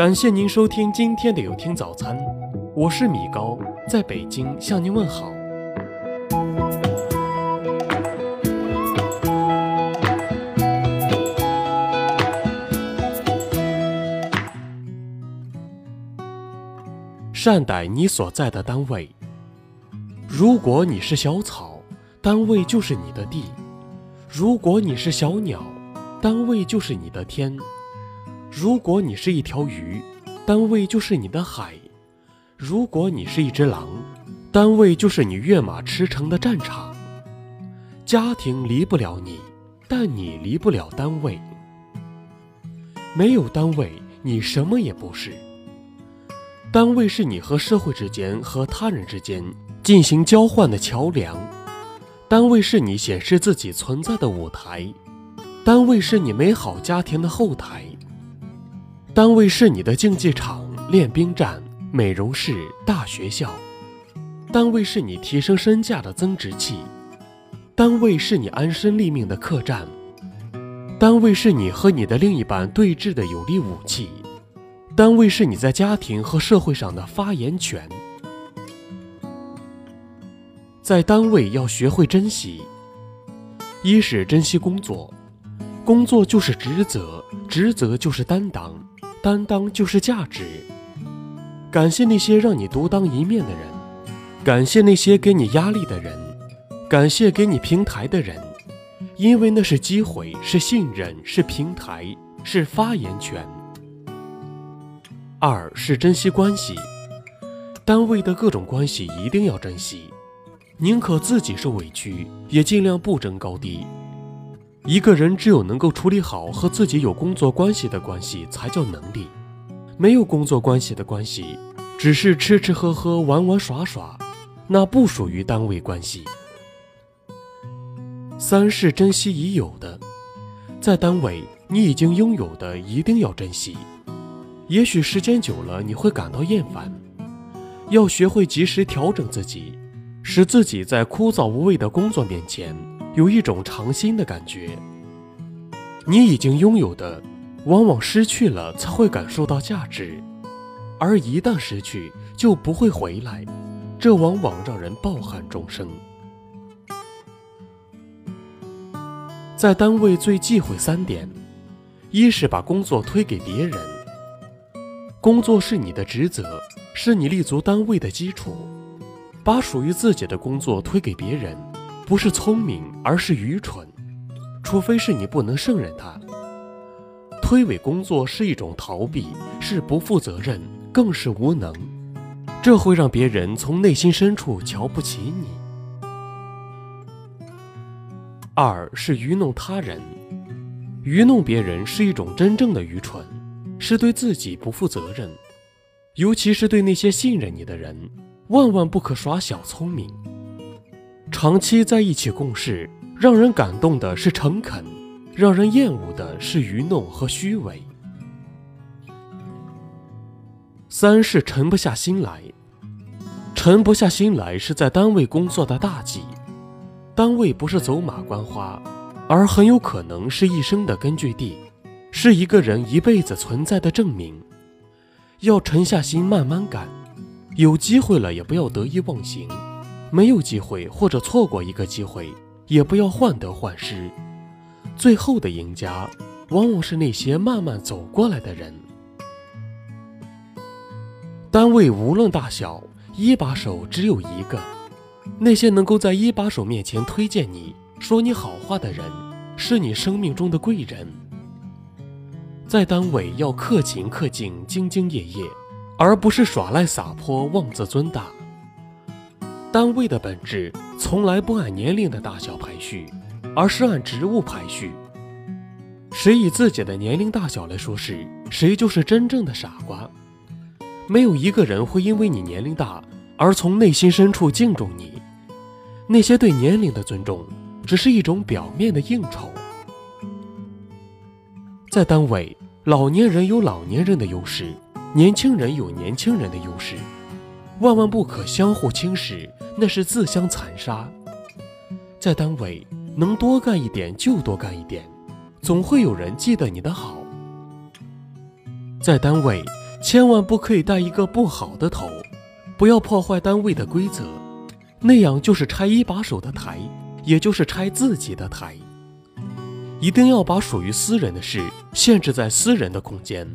感谢您收听今天的有听早餐，我是米高，在北京向您问好。善待你所在的单位。如果你是小草，单位就是你的地；如果你是小鸟，单位就是你的天；如果你是一条鱼，单位就是你的海；如果你是一只狼，单位就是你跃马驰骋的战场。家庭离不了你，但你离不了单位。没有单位，你什么也不是。单位是你和社会之间、和他人之间进行交换的桥梁，单位是你显示自己存在的舞台，单位是你美好家庭的后台，单位是你的竞技场、练兵站、美容室、大学校，单位是你提升身价的增值器，单位是你安身立命的客栈，单位是你和你的另一半对峙的有力武器。单位是你在家庭和社会上的发言权，在单位要学会珍惜。一是珍惜工作，工作就是职责，职责就是担当，担当就是价值。感谢那些让你独当一面的人，感谢那些给你压力的人，感谢给你平台的人，因为那是机会，是信任，是平台，是发言权。二是珍惜关系，单位的各种关系一定要珍惜，宁可自己受委屈，也尽量不争高低。一个人只有能够处理好和自己有工作关系的关系，才叫能力；没有工作关系的关系，只是吃吃喝喝、玩玩耍耍，那不属于单位关系。三是珍惜已有的，在单位你已经拥有的，一定要珍惜。也许时间久了你会感到厌烦，要学会及时调整自己，使自己在枯燥无味的工作面前有一种尝新的感觉。你已经拥有的，往往失去了才会感受到价值，而一旦失去就不会回来，这往往让人抱憾终生。在单位最忌讳三点：一是把工作推给别人。工作是你的职责，是你立足单位的基础。把属于自己的工作推给别人，不是聪明，而是愚蠢。除非是你不能胜任它。推诿工作是一种逃避，是不负责任，更是无能。这会让别人从内心深处瞧不起你。二是愚弄他人，愚弄别人是一种真正的愚蠢。是对自己不负责任，尤其是对那些信任你的人，万万不可耍小聪明。长期在一起共事，让人感动的是诚恳，让人厌恶的是愚弄和虚伪。三是沉不下心来，沉不下心来是在单位工作的大忌。单位不是走马观花，而很有可能是一生的根据地。是一个人一辈子存在的证明。要沉下心慢慢干，有机会了也不要得意忘形，没有机会或者错过一个机会，也不要患得患失。最后的赢家，往往是那些慢慢走过来的人。单位无论大小，一把手只有一个。那些能够在一把手面前推荐你、说你好话的人，是你生命中的贵人。在单位要克勤克敬、兢兢业业，而不是耍赖撒泼、妄自尊大。单位的本质从来不按年龄的大小排序，而是按职务排序。谁以自己的年龄大小来说事，谁就是真正的傻瓜。没有一个人会因为你年龄大而从内心深处敬重你。那些对年龄的尊重，只是一种表面的应酬。在单位。老年人有老年人的优势，年轻人有年轻人的优势，万万不可相互轻视，那是自相残杀。在单位能多干一点就多干一点，总会有人记得你的好。在单位千万不可以带一个不好的头，不要破坏单位的规则，那样就是拆一把手的台，也就是拆自己的台。一定要把属于私人的事限制在私人的空间，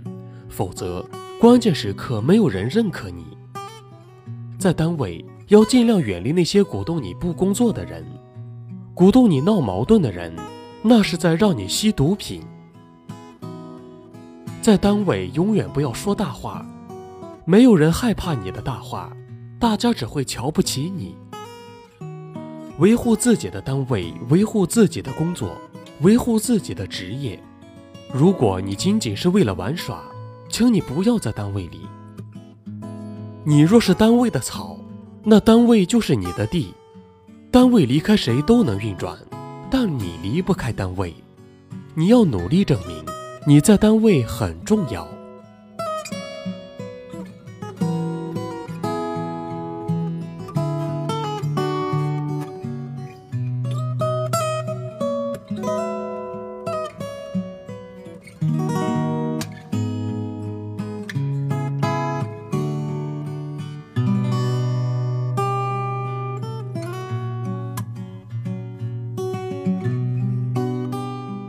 否则关键时刻没有人认可你。在单位要尽量远离那些鼓动你不工作的人，鼓动你闹矛盾的人，那是在让你吸毒品。在单位永远不要说大话，没有人害怕你的大话，大家只会瞧不起你。维护自己的单位，维护自己的工作。维护自己的职业。如果你仅仅是为了玩耍，请你不要在单位里。你若是单位的草，那单位就是你的地。单位离开谁都能运转，但你离不开单位。你要努力证明你在单位很重要。